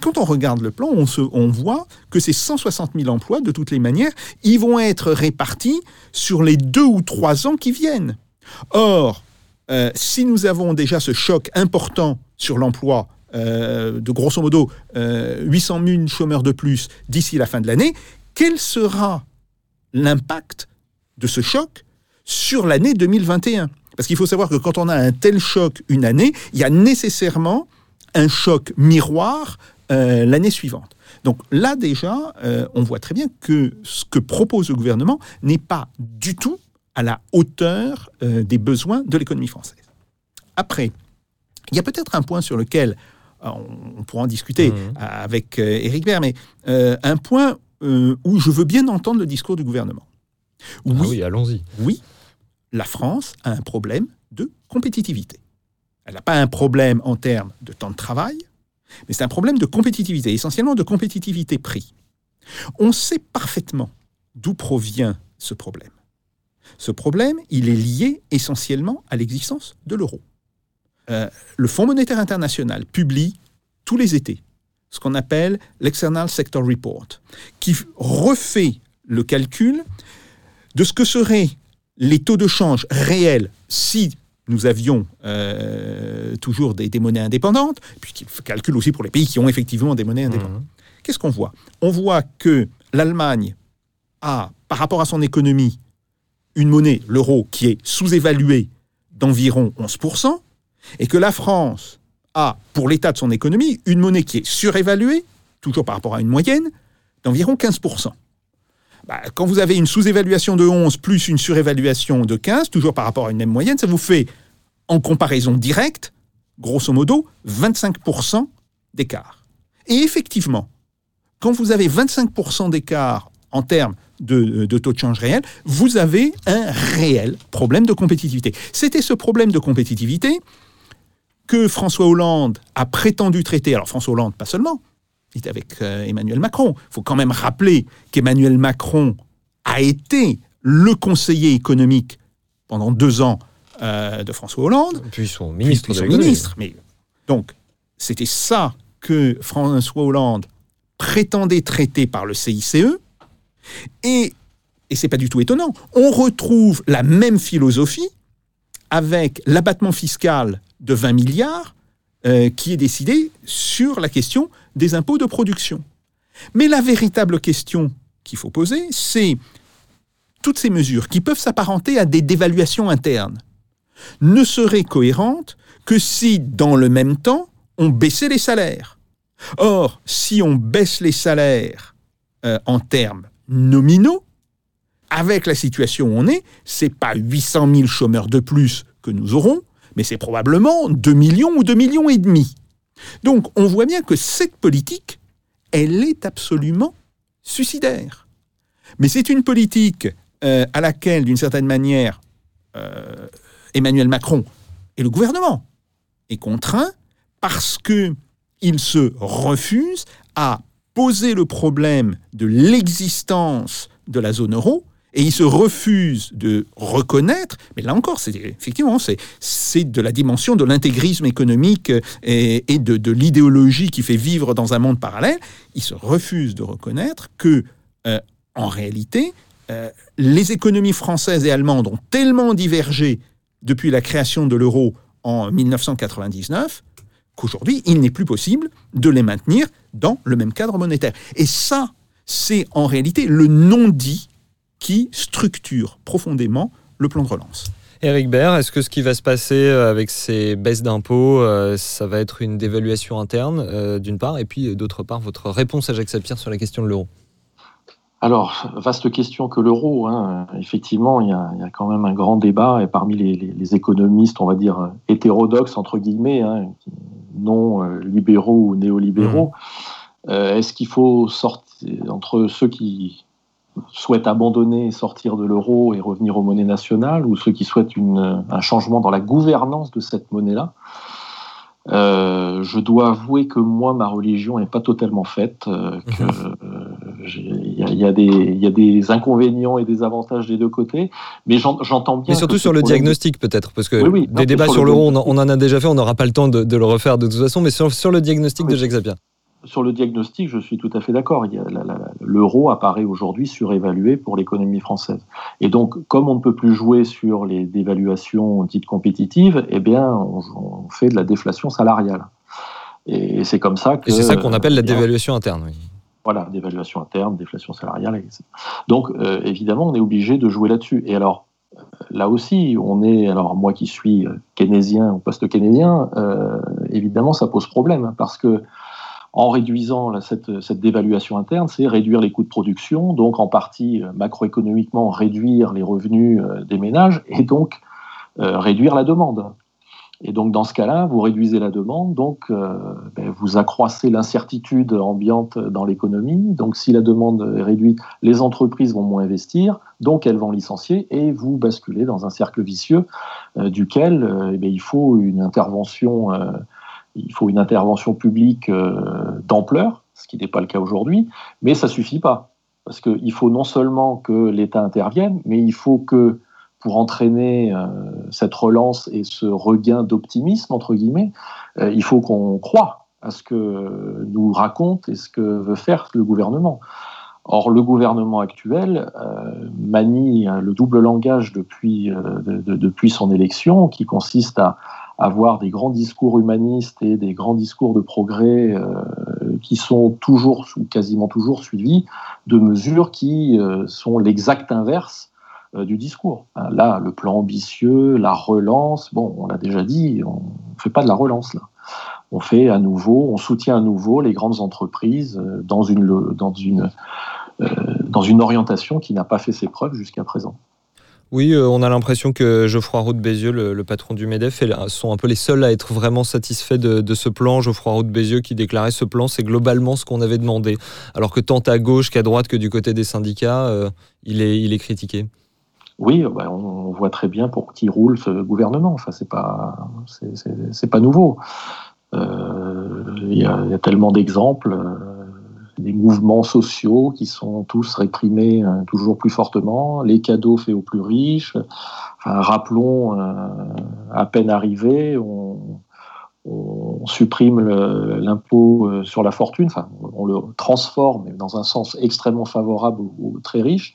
Quand on regarde le plan, on, se, on, voit que ces 160 000 emplois, de toutes les manières, ils vont être répartis sur les deux ou trois ans qui viennent. Or, euh, si nous avons déjà ce choc important sur l'emploi euh, de grosso modo 800 euh, 000 chômeurs de plus d'ici la fin de l'année, quel sera l'impact de ce choc sur l'année 2021 Parce qu'il faut savoir que quand on a un tel choc une année, il y a nécessairement un choc miroir euh, l'année suivante. Donc là déjà, on voit très bien que ce que propose le gouvernement n'est pas du tout à la hauteur des besoins de l'économie française. Après, il y a peut-être un point sur lequel on pourra en discuter mmh. avec euh, Éric Baird, mais euh, un point euh, où je veux bien entendre le discours du gouvernement. Oui, ah oui allons-y. Oui, la France a un problème de compétitivité. Elle n'a pas un problème en termes de temps de travail, mais c'est un problème de compétitivité, essentiellement de compétitivité prix. On sait parfaitement d'où provient ce problème. Ce problème, il est lié essentiellement à l'existence de l'euro. Euh, le Fonds monétaire international publie tous les étés ce qu'on appelle l'External Sector Report, qui refait le calcul de ce que seraient les taux de change réels si nous avions euh, toujours des, des monnaies indépendantes, puis qu'il calcule aussi pour les pays qui ont effectivement des monnaies indépendantes. Qu'est-ce qu'on voit? On voit que l'Allemagne a, par rapport à son économie, une monnaie, l'euro, qui est sous-évaluée d'environ 11%, et que la France a, pour l'état de son économie, une monnaie qui est surévaluée, toujours par rapport à une moyenne, d'environ 15%. Bah, quand vous avez une sous-évaluation de 11 plus une surévaluation de 15, toujours par rapport à une même moyenne, ça vous fait, en comparaison directe, grosso modo, 25% d'écart. Et effectivement, quand vous avez 25% d'écart en termes de, de, taux de change réel, vous avez un réel problème de compétitivité. C'était ce problème de compétitivité que François Hollande a prétendu traiter. Alors François Hollande, pas seulement, il était avec euh, Emmanuel Macron. Il faut quand même rappeler qu'Emmanuel Macron a été le conseiller économique pendant deux ans euh, de François Hollande. Puis son ministre. Puis son de l'économie. ministre. Mais, donc, c'était ça que François Hollande prétendait traiter par le CICE. Et, et c'est pas du tout étonnant, on retrouve la même philosophie avec l'abattement fiscal de 20 milliards euh, qui est décidé sur la question des impôts de production. Mais la véritable question qu'il faut poser, c'est toutes ces mesures qui peuvent s'apparenter à des dévaluations internes ne seraient cohérentes que si, dans le même temps, on baissait les salaires. Or, si on baisse les salaires euh, en termes nominaux, avec la situation où on est, c'est pas 800 000 chômeurs de plus que nous aurons, mais c'est probablement 2 millions ou 2 millions et demi. Donc on voit bien que cette politique, elle est absolument suicidaire. Mais c'est une politique euh, à laquelle, d'une certaine manière, euh, Emmanuel Macron et le gouvernement est contraint parce que il se refuse à poser le problème de l'existence de la zone euro et il se refuse de reconnaître, mais là encore, c'est effectivement, c'est de la dimension de l'intégrisme économique et, et de, de l'idéologie qui fait vivre dans un monde parallèle. Il se refuse de reconnaître que, euh, en réalité, euh, les économies françaises et allemandes ont tellement divergé depuis la création de l'euro en 1999 qu'aujourd'hui, il n'est plus possible de les maintenir dans le même cadre monétaire. Et ça, c'est en réalité le non-dit qui structure profondément le plan de relance. Éric Baird, est-ce que ce qui va se passer euh, avec ces baisses d'impôts, euh, ça va être une dévaluation interne, euh, d'une part, et puis d'autre part, votre réponse à Jacques Sapir sur la question de l'euro? Alors, vaste question que l'euro. Hein. Effectivement, il y, a, il y, a, quand même un grand débat, et parmi les, les, les économistes, on va dire hétérodoxes, entre guillemets, hein, non libéraux ou néolibéraux, mmh. euh, est-ce qu'il faut sortir entre ceux qui souhaitent abandonner et sortir de l'euro et revenir aux monnaies nationales, ou ceux qui souhaitent une, un changement dans la gouvernance de cette monnaie-là. Euh, je dois avouer que moi, ma religion n'est pas totalement faite. Euh, Il y, y, y, a des inconvénients et des avantages des deux côtés, mais j'entends bien. Mais surtout sur le diagnostic, peut-être, parce que oui, oui, des non, débats sur l'euro, on, on, en a déjà fait, on n'aura pas le temps de, de, le refaire de toute façon, mais sur, sur le diagnostic oui. de Jacques Zapier sur le diagnostic, je suis tout à fait d'accord. L'euro apparaît aujourd'hui surévalué pour l'économie française. Et donc, comme on ne peut plus jouer sur les dévaluations dites compétitives, eh bien, on, on fait de la déflation salariale. Et c'est comme ça que. Et c'est ça qu'on appelle la dévaluation interne, oui. Voilà, dévaluation interne, déflation salariale, etc. Donc, euh, évidemment, on est obligé de jouer là-dessus. Et alors, là aussi, on est, alors moi qui suis keynésien ou post-keynésien, euh, évidemment, ça pose problème parce que en réduisant cette, dévaluation interne, c'est réduire les coûts de production, donc en partie euh, macroéconomiquement réduire les revenus euh, des ménages et donc euh, réduire la demande. Et donc dans ce cas-là, vous réduisez la demande, donc ben, vous accroissez l'incertitude ambiante dans l'économie. Donc si la demande est réduite, les entreprises vont moins investir, donc elles vont licencier et vous basculez dans un cercle vicieux duquel eh ben, il faut une intervention il faut une intervention publique euh, d'ampleur, ce qui n'est pas le cas aujourd'hui, mais ça suffit pas. Parce qu'il faut non seulement que l'État intervienne, mais il faut que pour entraîner euh, cette relance et ce regain d'optimisme, entre guillemets, euh, il faut qu'on croie à ce que nous raconte et ce que veut faire le gouvernement. Or, le gouvernement actuel manie le double langage depuis, de, depuis son élection, qui consiste à avoir des grands discours humanistes et des grands discours de progrès euh, qui sont toujours ou quasiment toujours suivis de mesures qui euh, sont l'exact inverse euh, du discours. Hein, là, le plan ambitieux, la relance, bon, on l'a déjà dit, on ne fait pas de la relance là. On fait à nouveau, on soutient à nouveau les grandes entreprises dans une, dans une, dans une orientation qui n'a pas fait ses preuves jusqu'à présent. Oui, euh, on a l'impression que Geoffroy Roux de Bézieux, le, patron du MEDEF, sont un peu les seuls à être vraiment satisfaits de, ce plan. Geoffroy Roux de Bézieux qui déclarait ce plan, c'est globalement ce qu'on avait demandé. Alors que tant à gauche qu'à droite que du côté des syndicats, euh, il, est, il est critiqué. Oui, bah, on voit très bien pour qui roule ce gouvernement. Enfin, c'est pas, c'est pas nouveau. Euh, il y, a tellement d'exemples des mouvements sociaux qui sont tous réprimés euh, toujours plus fortement, les cadeaux faits aux plus riches. rappelons, euh, à peine arrivé, on, supprime l'impôt euh, sur la fortune, enfin, on le transforme dans un sens extrêmement favorable aux, très riches.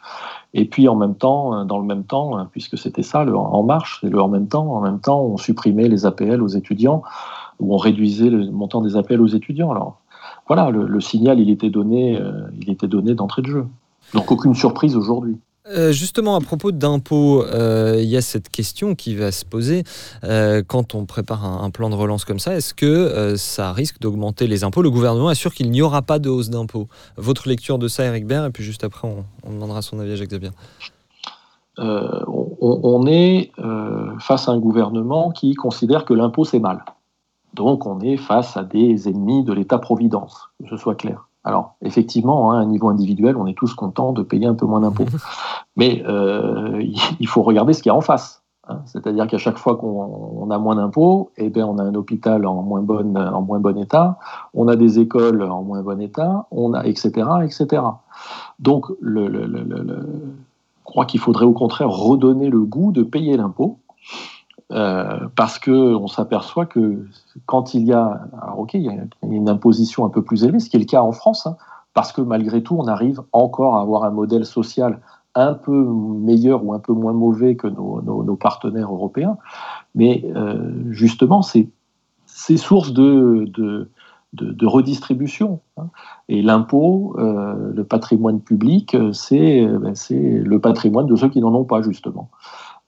Et puis en même temps, dans le même temps, puisque c'était ça, En Marche, et le en même temps, en même temps, on supprimait les APL aux étudiants, ou on réduisait le montant des APL aux étudiants. Alors, voilà, le, signal, il était donné, euh, il était donné d'entrée de jeu. Donc aucune surprise aujourd'hui. Euh, justement, à propos d'impôts, euh, il y a cette question qui va se poser quand on prépare un, plan de relance comme ça. Est-ce que ça risque d'augmenter les impôts? Le gouvernement assure qu'il n'y aura pas de hausse d'impôts. Votre lecture de ça, Eric Baird, et puis juste après, on, demandera son avis à Jacques Xavier. on, est face à un gouvernement qui considère que l'impôt c'est mal. Donc on est face à des ennemis de l'État-providence, que ce soit clair. Alors effectivement, hein, à un niveau individuel, on est tous contents de payer un peu moins d'impôts. Mais euh, il faut regarder ce qu'il y a en face. Hein. C'est-à-dire qu'à chaque fois qu'on a moins d'impôts, eh bien, on a un hôpital en moins, bonne, en moins bon état, on a des écoles en moins bon état, on a, etc., etc. Donc, le, je crois qu'il faudrait au contraire redonner le goût de payer l'impôt euh, parce qu'on s'aperçoit que quand il y a, alors ok, il y a une imposition un peu plus élevée, ce qui est le cas en France, hein, parce que malgré tout, on arrive encore à avoir un modèle social un peu meilleur ou un peu moins mauvais que nos, partenaires européens, mais euh, justement, c'est source de, de, de, redistribution. Hein. Et l'impôt, euh, le patrimoine public, ben, c'est le patrimoine de ceux qui n'en ont pas, justement.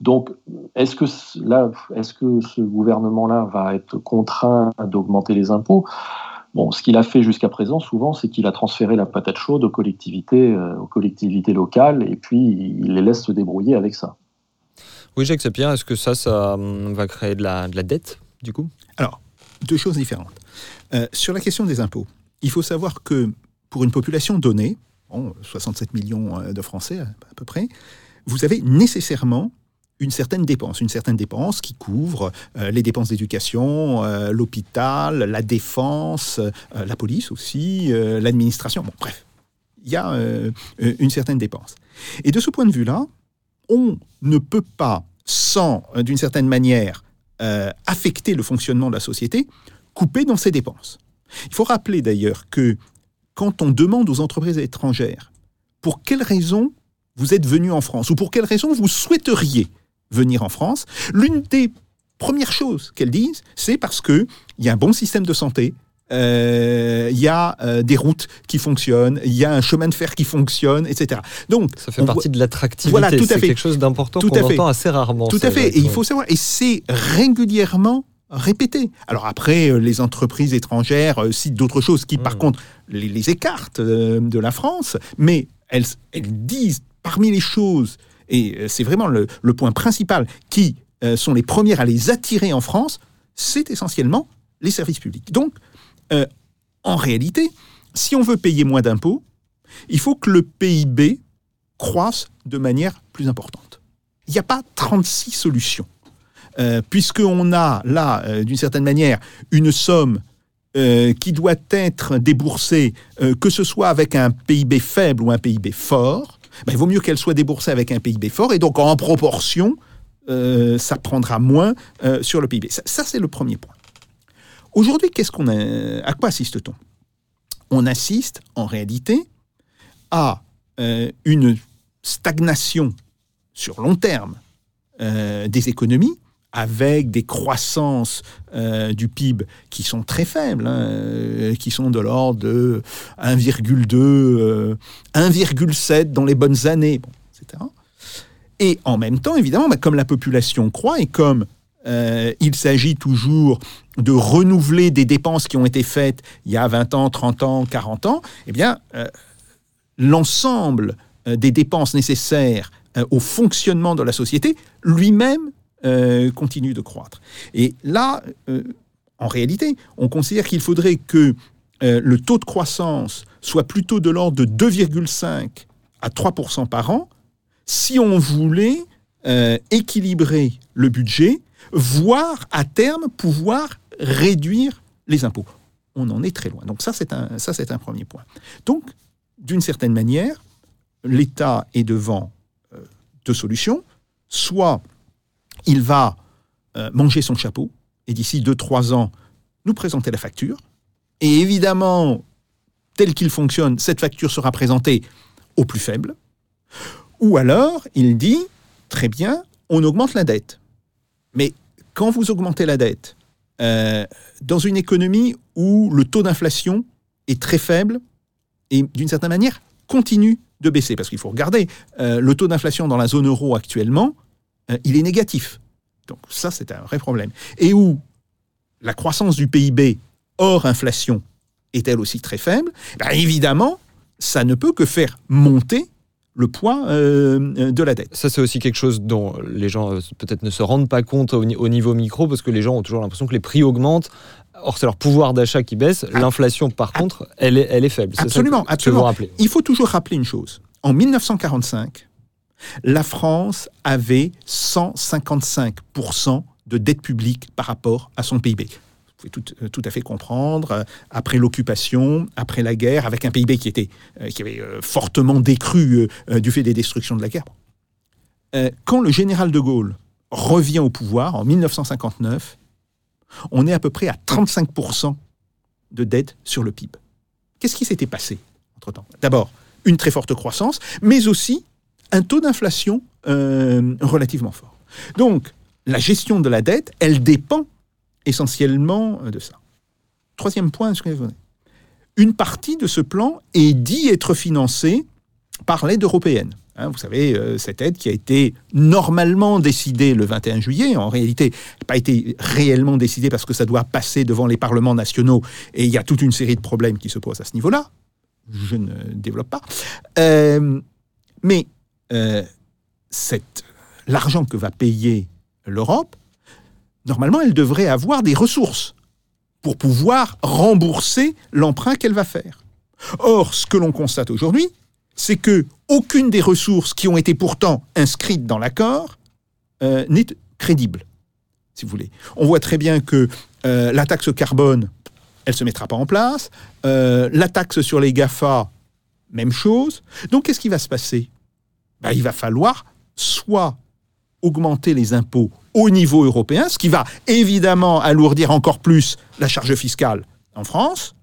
Donc, est-ce que, là, est-ce que ce gouvernement-là va être contraint d'augmenter les impôts? Bon, ce qu'il a fait jusqu'à présent, souvent, c'est qu'il a transféré la patate chaude aux collectivités, euh, aux collectivités locales, et puis il les laisse se débrouiller avec ça. Oui, Jacques Sapir, est-ce que ça, ça hum, va créer de la, de la dette, du coup? Alors, deux choses différentes. Euh, sur la question des impôts, il faut savoir que pour une population donnée, 67 millions euh, de Français à peu près, vous avez nécessairement une certaine dépense, une certaine dépense qui couvre euh, les dépenses d'éducation, euh, l'hôpital, la défense, euh, la police aussi, l'administration. Bon, bref, il y a une certaine dépense. Et de ce point de vue-là, on ne peut pas, sans, d'une certaine manière, affecter le fonctionnement de la société, couper dans ses dépenses. Il faut rappeler d'ailleurs que quand on demande aux entreprises étrangères pour quelles raisons vous êtes venu en France ou pour quelles raisons vous souhaiteriez venir en France, l'une des premières choses qu'elles disent, c'est parce qu'il y a un bon système de santé, euh, il y a euh, des routes qui fonctionnent, il y a un chemin de fer qui fonctionne, etc. Donc ça fait partie de l'attractivité. Voilà, tout à fait. quelque chose d'important qu'on entend assez rarement. Tout à fait. Et il faut savoir, et c'est régulièrement répété. Alors après, euh, les entreprises étrangères citent d'autres choses qui, par hmm. contre, les, écartent de la France, mais elles, elles disent parmi les choses et euh, c'est vraiment le, point principal, qui euh, sont les premières à les attirer en France, c'est essentiellement les services publics. Donc, euh, en réalité, si on veut payer moins d'impôts, il faut que le PIB croisse de manière plus importante. Il n'y a pas 36 solutions, puisqu'on a là, d'une certaine manière, une somme qui doit être déboursée, que ce soit avec un PIB faible ou un PIB fort, ben, il vaut mieux qu'elle soit déboursée avec un PIB fort, et donc en proportion, euh, ça prendra moins euh, sur le PIB. Ça, c'est le premier point. Aujourd'hui, à quoi assiste-t-on? On assiste en réalité à euh, une stagnation sur long terme des économies, avec des croissances euh, du PIB qui sont très faibles, hein, euh, qui sont de l'ordre de 1,2, euh, 1,7 dans les bonnes années, etc. Et en même temps, évidemment, bah, comme la population croît et comme euh, il s'agit toujours de renouveler des dépenses qui ont été faites il y a 20 ans, 30 ans, 40 ans, eh bien, euh, l'ensemble euh, des dépenses nécessaires euh, au fonctionnement de la société lui-même euh, continue de croître. Et là, euh, en réalité, on considère qu'il faudrait que euh, le taux de croissance soit plutôt de l'ordre de 2,5 à 3% par an si on voulait équilibrer le budget, voire à terme pouvoir réduire les impôts. On en est très loin. Donc ça, c'est un, ça, c'est un premier point. Donc, d'une certaine manière, l'État est devant deux solutions. Soit il va euh, manger son chapeau et d'ici 2-3 ans nous présenter la facture. Et évidemment, tel qu'il fonctionne, cette facture sera présentée au plus faible. Ou alors, il dit, très bien, on augmente la dette. Mais quand vous augmentez la dette, euh, dans une économie où le taux d'inflation est très faible et d'une certaine manière continue de baisser, parce qu'il faut regarder, euh, le taux d'inflation dans la zone euro actuellement, il est négatif. Donc ça, c'est un vrai problème. Et où la croissance du PIB hors inflation est elle aussi très faible, ben évidemment, ça ne peut que faire monter le poids euh, de la dette. Ça, c'est aussi quelque chose dont les gens euh, peut-être ne se rendent pas compte au, ni- au niveau micro, parce que les gens ont toujours l'impression que les prix augmentent. Or, c'est leur pouvoir d'achat qui baisse. L'inflation, par contre, elle est, elle est faible. Ça Absolument, que- absolument. vous. Il faut toujours rappeler une chose. En 1945, la France avait 155% de dette publique par rapport à son PIB. Vous pouvez tout, euh, tout à fait comprendre, euh, après l'occupation, après la guerre, avec un PIB qui, était, euh, qui avait fortement décru du fait des destructions de la guerre. Quand le général de Gaulle revient au pouvoir en 1959, on est à peu près à 35% de dette sur le PIB. Qu'est-ce qui s'était passé entre-temps? D'abord, une très forte croissance, mais aussi un taux d'inflation euh, relativement fort. Donc, la gestion de la dette, elle dépend essentiellement de ça. Troisième point, une partie de ce plan est dit être financée par l'aide européenne. Hein, vous savez, euh, cette aide qui a été normalement décidée le 21 juillet, en réalité, n'a pas été réellement décidée parce que ça doit passer devant les parlements nationaux et il y a toute une série de problèmes qui se posent à ce niveau-là. Je ne développe pas. Euh, mais euh, l'argent que va payer l'Europe, normalement, elle devrait avoir des ressources pour pouvoir rembourser l'emprunt qu'elle va faire. Or, ce que l'on constate aujourd'hui, c'est que aucune des ressources qui ont été pourtant inscrites dans l'accord euh, n'est crédible, si vous voulez. On voit très bien que euh, la taxe carbone, elle se mettra pas en place. La taxe sur les GAFA, même chose. Donc, qu'est-ce qui va se passer? Ben, Il va falloir soit augmenter les impôts au niveau européen, ce qui va évidemment alourdir encore plus la charge fiscale en France,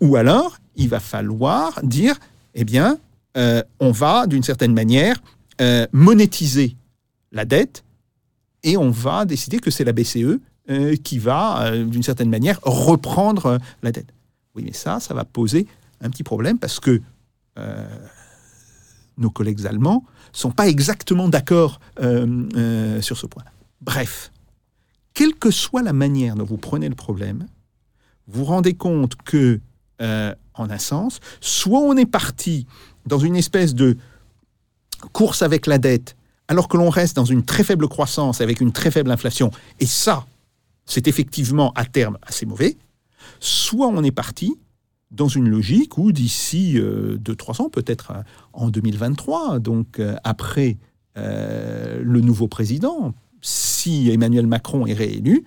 ou alors il va falloir dire, eh bien, euh, on va d'une certaine manière euh, monétiser la dette et on va décider que c'est la BCE euh, qui va, d'une certaine manière, reprendre la dette. Oui, mais ça, ça va poser un petit problème parce que nos collègues allemands sont pas exactement d'accord euh, euh, sur ce point. Bref, quelle que soit la manière dont vous prenez le problème, vous vous rendez compte que, euh, en un sens, soit on est parti dans une espèce de course avec la dette, alors que l'on reste dans une très faible croissance avec une très faible inflation, et ça, c'est effectivement à terme assez mauvais, soit on est parti dans une logique où d'ici 2-3 ans, peut-être euh, en 2023, donc euh, après euh, le nouveau président, si Emmanuel Macron est réélu,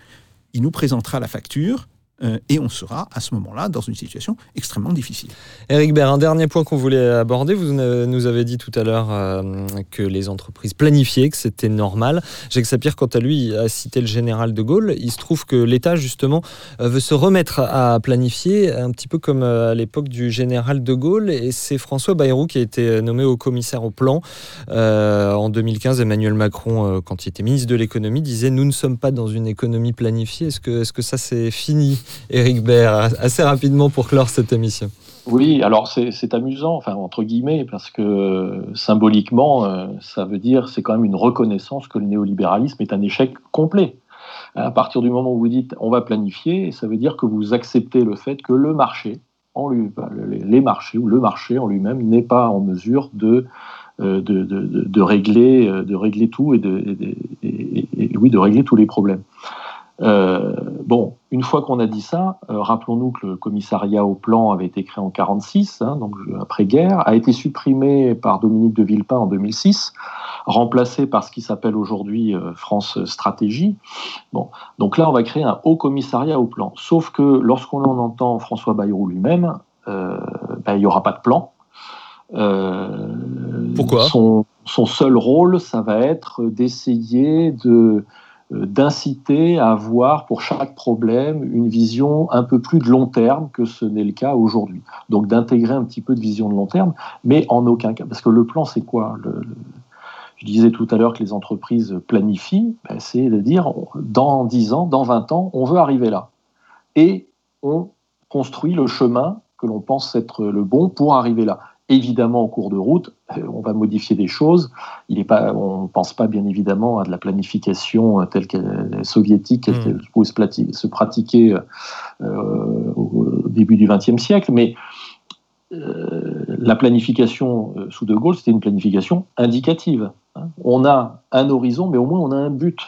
il nous présentera la facture euh, et on sera à ce moment-là dans une situation extrêmement difficile. Éric Baird, un dernier point qu'on voulait aborder. Vous nous avez dit tout à l'heure euh, que les entreprises planifiaient, que c'était normal. Jacques Sapir, quant à lui, a cité le général de Gaulle. Il se trouve que l'État, justement, euh, veut se remettre à planifier, un petit peu comme à l'époque du général de Gaulle. Et c'est François Bayrou qui a été nommé au commissaire au plan. en 2015, Emmanuel Macron, quand il était ministre de l'économie, disait Nous ne sommes pas dans une économie planifiée. Est-ce que, est -ce que ça, c'est fini? Éric Baird, assez rapidement pour clore cette émission. Oui, alors c'est amusant, enfin entre guillemets, parce que symboliquement, euh, ça veut dire, c'est quand même une reconnaissance que le néolibéralisme est un échec complet. À partir du moment où vous dites on va planifier, ça veut dire que vous acceptez le fait que le marché, en lui, les marchés ou le marché en lui-même n'est pas en mesure de euh, de, régler, euh, de régler tout et de, oui, de régler tous les problèmes. Euh, bon, une fois qu'on a dit ça, euh, rappelons-nous que le commissariat au plan avait été créé en 1946, hein, donc après-guerre, a été supprimé par Dominique de Villepin en 2006, remplacé par ce qui s'appelle aujourd'hui euh, France Stratégie. Bon, donc là, on va créer un haut commissariat au plan. Sauf que lorsqu'on en entend François Bayrou lui-même, ben, il n'y aura pas de plan. Pourquoi? son, son, seul rôle, ça va être d'essayer de d'inciter à avoir pour chaque problème une vision un peu plus de long terme que ce n'est le cas aujourd'hui. Donc d'intégrer un petit peu de vision de long terme, mais en aucun cas. Parce que le plan, c'est quoi? Je disais tout à l'heure que les entreprises planifient, ben, c'est de dire dans 10 ans, dans 20 ans, on veut arriver là. Et on construit le chemin que l'on pense être le bon pour arriver là. Évidemment, en cours de route, euh, on va modifier des choses. Il est pas, on ne pense pas bien évidemment à de la planification euh, telle qu'elle soviétique, telle qu'elle pouvait se, pratiquer euh, au début du XXe siècle, mais la planification sous De Gaulle, c'était une planification indicative. Hein. On a un horizon, mais au moins on a un but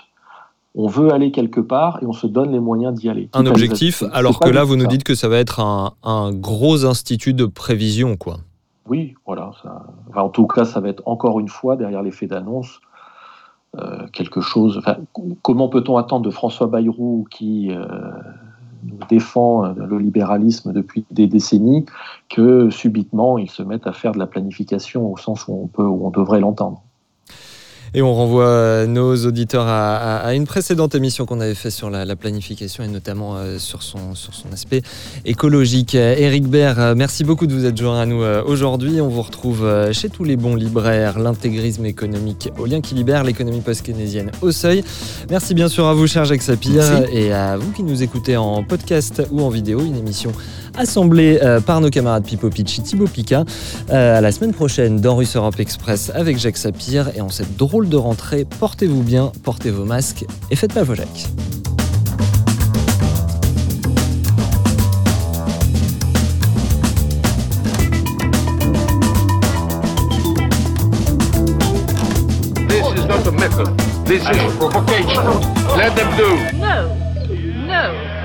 on veut aller quelque part et on se donne les moyens d'y aller. Un objectif, alors que là, vous nous dites que ça va être un, un, gros institut de prévision, quoi. Oui, voilà. en tout cas, ça va être encore une fois, derrière l'effet d'annonce, euh, quelque chose. comment peut-on attendre de François Bayrou, qui euh, défend euh, le libéralisme depuis des décennies, que subitement il se mette à faire de la planification au sens où on, peut, où on devrait l'entendre? Et on renvoie nos auditeurs à, une précédente émission qu'on avait fait sur la, planification et notamment euh, sur, son, sur son aspect écologique. Eric Baird, euh, merci beaucoup de vous être joint à nous euh, aujourd'hui. On vous retrouve chez tous les bons libraires, l'intégrisme économique au lien qui libère, l'économie post-keynésienne au seuil. Merci bien sûr à vous, cher Jacques Sapir, et à vous qui nous écoutez en podcast ou en vidéo, une émission assemblée par nos camarades Pipo Pitch et Thibaut Pika. à la semaine prochaine dans Russe Europe Express avec Jacques Sapir et en cette drôle de rentrée, portez-vous bien, portez vos masques et faites pas vos jacks. This is not a method. This is provocation. Let them do. No.